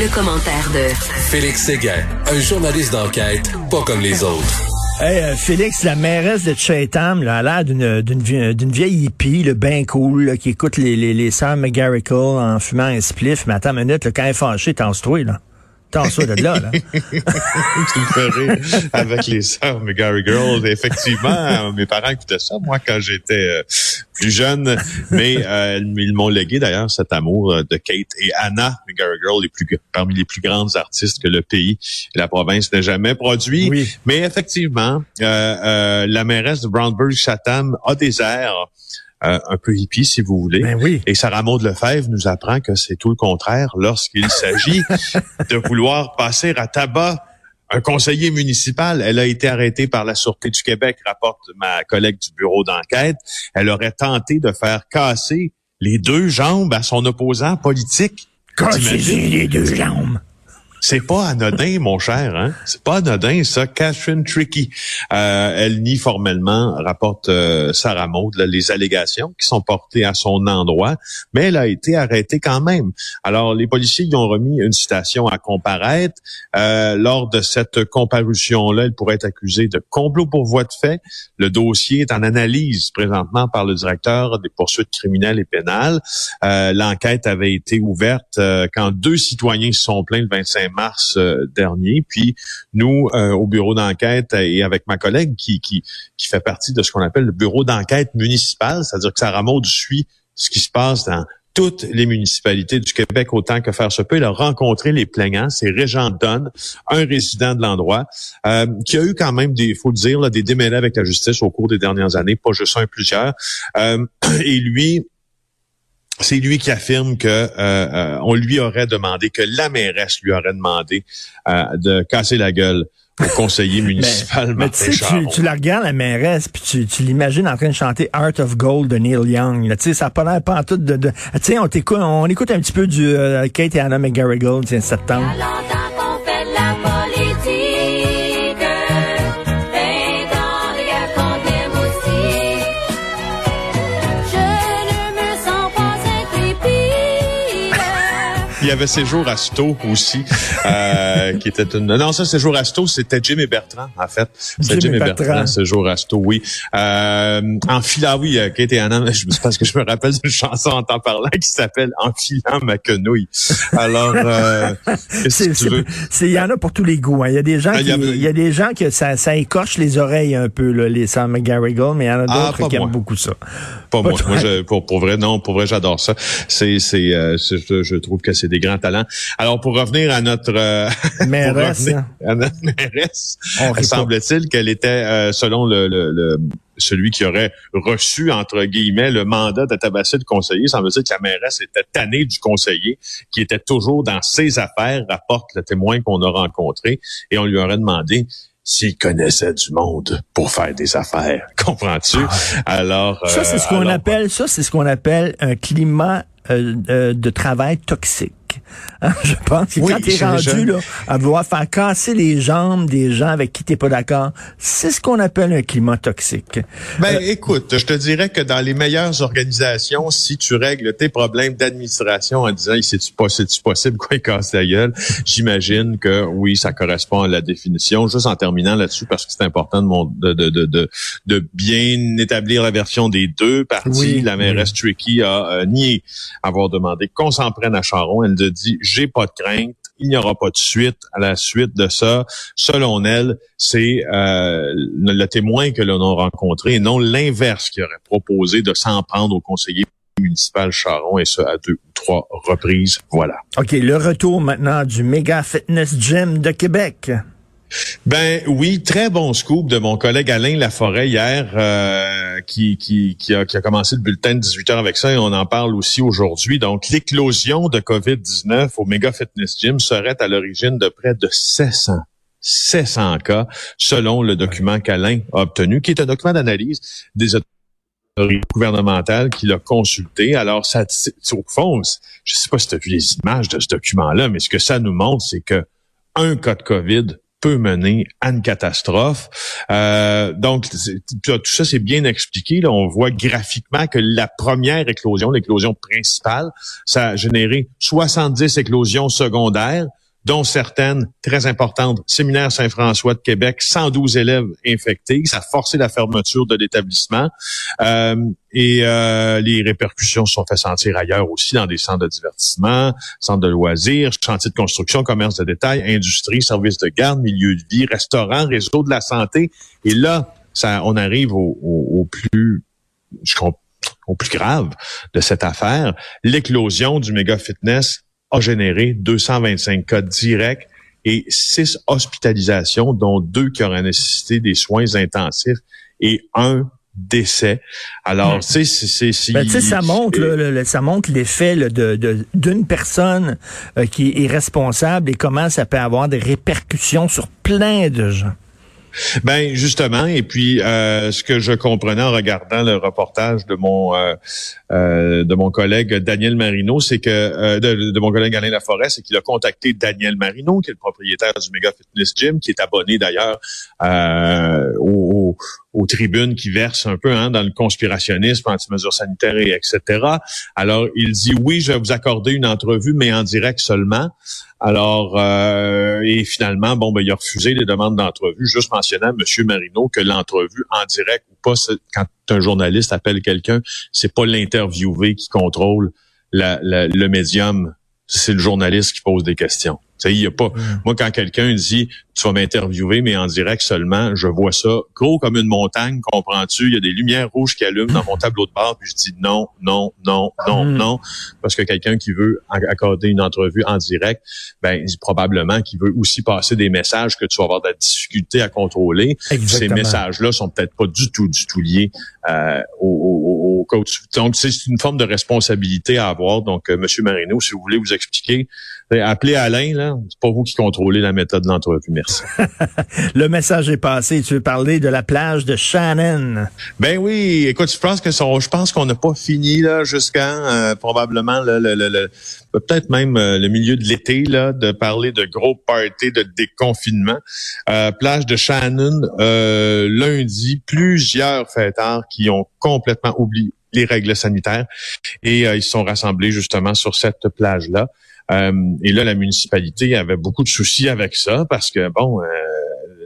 Le commentaire de Félix Séguin, un journaliste d'enquête pas comme les autres. Hey, euh, Félix, la mairesse de Chatham, là, a l'air d'une, d'une, d'une vieille hippie, le bien cool, là, qui écoute les, les, les sœurs McGarrigle en fumant un spliff. Mais attends une minute, là, quand elle est fâchée, t'en-toi, là. T'en-toi de là, là. tu me fais rire avec les sœurs McGarry Girls. Effectivement, mes parents écoutaient ça, moi, quand j'étais euh, plus jeune. Mais euh, ils m'ont légué, d'ailleurs, cet amour euh, de Kate et Anna McGarry Girl, les plus, parmi les plus grandes artistes que le pays et la province n'aient jamais produit. Oui. Mais effectivement, euh, euh, la mairesse de Brownburg-Chatham a des airs euh, un peu hippies, si vous voulez. Ben oui. Et Sarah Maud Lefebvre nous apprend que c'est tout le contraire lorsqu'il s'agit de vouloir passer à tabac un conseiller municipal. Elle a été arrêtée par la Sûreté du Québec, rapporte ma collègue du bureau d'enquête. Elle aurait tenté de faire casser les deux jambes à son opposant politique. T'imagines? les deux jambes. C'est pas anodin, mon cher. Hein? C'est pas anodin, ça. Catherine Tricky. Euh, elle nie formellement, rapporte euh, Sarah Maud, là, les allégations qui sont portées à son endroit, mais elle a été arrêtée quand même. Alors, les policiers y ont remis une citation à comparaître. Euh, lors de cette comparution-là, elle pourrait être accusée de complot pour voie de fait. Le dossier est en analyse présentement par le directeur des poursuites criminelles et pénales. Euh, L'enquête avait été ouverte euh, quand deux citoyens se sont plaints le 25 mars euh, dernier. Puis nous, euh, au bureau d'enquête et avec ma collègue qui, qui, qui fait partie de ce qu'on appelle le bureau d'enquête municipal, c'est-à-dire que Sarah Maud suit ce qui se passe dans toutes les municipalités du Québec autant que faire se peut. Elle a rencontré les plaignants, c'est Régent Donne, un résident de l'endroit, euh, qui a eu quand même des, faut le dire, là, des démêlés avec la justice au cours des dernières années, pas juste un, plusieurs. Euh, et lui, c'est lui qui affirme que euh, euh, on lui aurait demandé, que la mairesse lui aurait demandé euh, de casser la gueule au conseiller municipal Mais tu Martin sais, tu, Charon. tu la regardes, la mairesse, puis tu, tu l'imagines en train de chanter Art of Gold de Neil Young. là. Tu sais, ça n'a pas l'air pas en tout de... de... Tu sais, on, t'écoute- on écoute un petit peu du euh, Kate et Anna McGarrigle, tiens, septembre. Il y avait Séjour à Sto aussi, euh, qui était une... Non, ça, Séjour à Sto, c'était Jim et Bertrand, en fait. C'était Jim Jim, et Bertrand. Bertrand, Séjour à Sto, oui. Euh, enfilant, oui, euh, Kate et Anna, je, parce que je me rappelle d'une chanson en temps parlant qui s'appelle Enfilant ma quenouille. Alors, euh, C'est- Il y en a pour tous les goûts. hein. Il y a des gens Ah, qui, il y a- il y a des gens que ça, ça écorche les oreilles un peu, là, les Sam McGarrigle, mais il y en a Ah, d'autres qui aiment beaucoup ça. Pas Pas moi. toi. Moi, je, pour, pour vrai, non, pour vrai, j'adore ça. C'est, c'est, euh, c'est- je, je trouve que c'est des grands talents. Alors, pour revenir à notre euh, Mairesse, hein. à notre mairesse, semble-t-il qu'elle était, euh, selon le, le, le- celui qui aurait reçu entre guillemets le mandat de tabasser le conseiller, semble-t-il que la mairesse était tannée du conseiller, qui était toujours dans ses affaires, rapporte le témoin qu'on a rencontré, et on lui aurait demandé s'il connaissait du monde pour faire des affaires. Comprends-tu? Alors, Ça, c'est euh, ce qu'on alors, appelle, ça, c'est ce qu'on appelle un climat euh, euh, de travail toxique. Hein, Je pense que Oui, quand tu es je- rendu là, à vouloir faire casser les jambes des gens avec qui tu pas d'accord, c'est ce qu'on appelle un climat toxique. Ben, écoute, je te dirais que dans les meilleures organisations, si tu règles tes problèmes d'administration en disant, c'est-tu pas, c'est-tu possible quoi, il casse la gueule, j'imagine que oui, ça correspond à la définition. Juste en terminant là-dessus, parce que c'est important de, mon- de, de, de, de, de bien établir la version des deux parties. Oui, la mairesse Tricky a euh, nié avoir demandé qu'on s'en prenne à Charon. Elle dit, j'ai pas de crainte. Il n'y aura pas de suite. À la suite de ça, selon elle, c'est euh, le témoin que l'on a rencontré et non l'inverse qui aurait proposé de s'en prendre au conseiller municipal Charon et ce à deux ou trois reprises. Voilà. OK, le retour maintenant du méga fitness gym de Québec. Ben oui, très bon scoop de mon collègue Alain Laforêt hier, euh, qui, a, commencé le bulletin de 18 heures avec ça et on en parle aussi aujourd'hui. Donc, l'éclosion de COVID-19 au Mega Fitness Gym serait à l'origine de près de 700 700 cas, selon le document qu'Alain a obtenu, qui est un document d'analyse des autorités gouvernementales qu'il a consulté. Alors, ça, au fond, je sais pas si tu as vu les images de ce document-là, mais ce que ça nous montre, c'est que un cas de COVID peut mener à une catastrophe. Euh, donc, tout ça, c'est bien expliqué. Là. On voit graphiquement que la première éclosion, l'éclosion principale, ça a généré 70 éclosions secondaires, dont certaines très importantes. Séminaire Saint-François de Québec, 112 élèves infectés. Ça a forcé la fermeture de l'établissement. Euh, et euh, les répercussions se sont fait sentir ailleurs aussi, dans des centres de divertissement, centres de loisirs, chantiers de construction, commerce de détail, industrie, services de garde, milieu de vie, restaurants, réseau de la santé. Et là, ça, on arrive au, au- au plus, au plus grave de cette affaire. L'éclosion du méga fitness a généré 225 cas directs et six hospitalisations, dont deux qui auraient nécessité des soins intensifs et un décès. Alors, Hmm. tu sais, c'est... Ben, ça montre, là, le- le- ça montre l'effet de- d'une personne euh, qui est responsable et comment ça peut avoir des répercussions sur plein de gens. Ben justement, et puis euh, ce que je comprenais en regardant le reportage de mon euh, euh, de mon collègue Daniel Marino, c'est que euh, de, de mon collègue Alain Laforêt, c'est qu'il a contacté Daniel Marino, qui est le propriétaire du Mega Fitness Gym, qui est abonné d'ailleurs euh, aux, tribunes qui versent un peu hein, dans le conspirationnisme, anti-mesures sanitaires et etc. Alors il dit oui, je vais vous accorder une entrevue, mais en direct seulement. Alors, euh, et finalement, bon, ben, il a refusé les demandes d'entrevue, juste mentionnant M. Marino que l'entrevue en direct ou pas, quand un journaliste appelle quelqu'un, c'est pas l'interviewé qui contrôle le médium, c'est le journaliste qui pose des questions. Y a pas. Moi, quand quelqu'un dit tu vas m'interviewer, mais en direct seulement, je vois ça gros comme une montagne, comprends-tu? Il y a des lumières rouges qui allument dans mon tableau de bord, puis je dis non, non, non, non, Mm. non, parce que quelqu'un qui veut accorder une entrevue en direct, ben probablement qu'il veut aussi passer des messages que tu vas avoir de la difficulté à contrôler. Ces messages-là sont peut-être pas du tout, du tout liés euh, au, au- Donc, c'est une forme de responsabilité à avoir. Donc, euh, Monsieur Marino, si vous voulez vous expliquer, ben, appelez Alain, là. C'est pas vous qui contrôlez la méthode de l'entrevue. Merci. Le message est passé. Tu veux parler de la plage de Shannon? Ben oui, écoute, je pense que son- je pense qu'on n'a pas fini là jusqu'à euh, probablement le, le- le- le- peut-être même euh, le milieu de l'été là de parler de gros parties de déconfinement. Euh, plage de Shannon euh, lundi, plusieurs fêtards qui ont complètement oublié les règles sanitaires et euh, ils se sont rassemblés justement sur cette plage là. et là, la municipalité avait beaucoup de soucis avec ça parce que bon.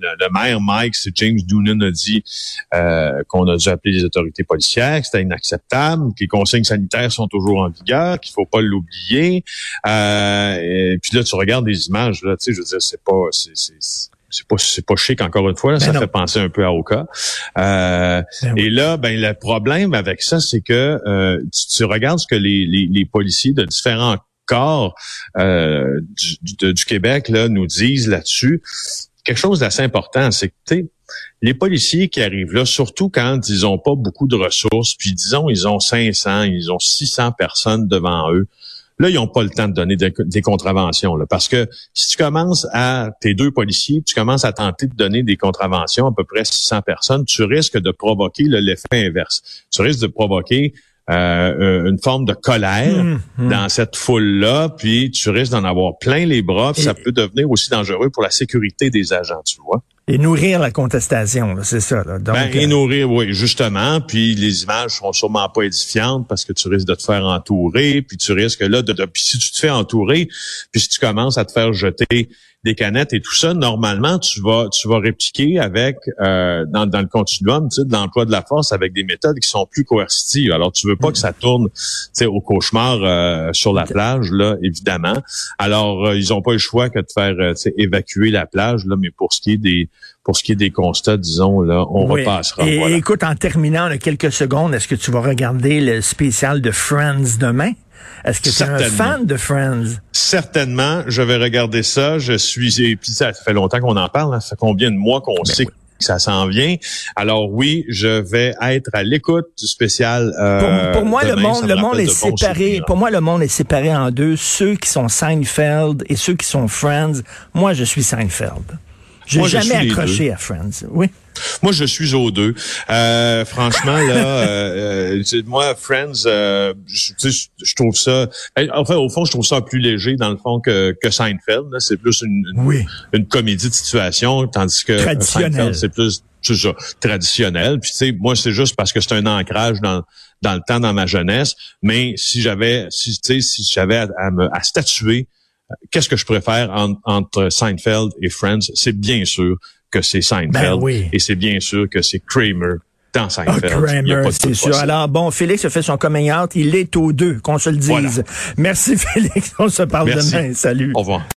Le, le maire Mike, c'est James Doonan a dit euh, qu'on a dû appeler les autorités policières, que c'était inacceptable, que les consignes sanitaires sont toujours en vigueur, qu'il faut pas l'oublier. Euh, et puis là, tu regardes des images, là, tu sais, je veux dire, c'est pas, c'est, pas, c'est pas chic encore une fois. Là, Ben ça non. fait penser un peu à Oka. Euh, Ben oui. Et là, ben le problème avec ça, c'est que euh, tu, tu regardes ce que les, les, les policiers de différents corps euh, du, du- du Québec là nous disent là-dessus. Quelque chose d'assez important, c'est que les policiers qui arrivent là, surtout quand ils ont pas beaucoup de ressources, puis disons ils ont 500, ils ont 600 personnes devant eux. Là, ils n'ont pas le temps de donner des, contraventions. Là, parce que si tu commences à, tes deux policiers, tu commences à tenter de donner des contraventions à peu près 600 personnes, tu risques de provoquer l'effet inverse. Tu risques de provoquer euh, une forme de colère Hum, hum. dans cette foule-là, puis tu risques d'en avoir plein les bras, puis Et- ça peut devenir aussi dangereux pour la sécurité des agents, tu vois. Et nourrir la contestation, c'est ça. Là. Donc, Ben, euh, et nourrir, oui, justement. Puis les images seront sûrement pas édifiantes parce que tu risques de te faire entourer, puis tu risques là de, de- puis si tu te fais entourer, puis si tu commences à te faire jeter des canettes et tout ça, normalement tu vas tu vas répliquer avec euh, dans, dans le continuum tu sais, de l'emploi de la force avec des méthodes qui sont plus coercitives. Alors tu veux pas que ça tourne tu sais, au cauchemar euh, sur la plage là, évidemment. Alors euh, ils ont pas le choix que de faire euh, tu sais, évacuer la plage là, mais pour ce qui est des pour ce qui est des constats, disons là, on oui. repassera. Et voilà. écoute, en terminant là, quelques secondes, est-ce que tu vas regarder le spécial de Friends demain? Est-ce que tu es un Certainement. fan de Friends? Certainement, je vais regarder ça. Je suis et puis ça fait longtemps qu'on en parle. hein. Ça fait combien de mois qu'on sait que ça s'en vient? Alors oui, je vais être à l'écoute du spécial. Pour, euh, pour moi, le monde, le monde est séparé. souvenirs. Pour moi, le monde est séparé en deux. Ceux qui sont Seinfeld et ceux qui sont Friends. Moi, je suis Seinfeld. J'ai je jamais accroché à Friends. Oui. Moi, je suis aux deux. Euh, franchement, là, euh, euh, moi, Friends, euh, je, je- trouve ça. Enfin, au fond, je trouve ça plus léger dans le fond que, que Seinfeld. C'est plus une, une, Oui. une comédie de situation, tandis que Traditionnel. Seinfeld, c'est plus c'est ça, traditionnel. Puis tu sais, moi, c'est juste parce que c'est un ancrage dans dans le temps, dans ma jeunesse. Mais si j'avais, si tu sais, si j'avais à, à me à statuer, euh, qu'est-ce que je préfère en- entre Seinfeld et Friends? C'est bien sûr que c'est Seinfeld, Ben oui. et c'est bien sûr que c'est Kramer dans Ah, Seinfeld. A Kramer, c'est sûr. possible. Alors, bon, Félix a fait son coming out. Il est aux deux, qu'on se le dise. Voilà. Merci, Félix. On se parle Merci. demain. Salut. Au revoir.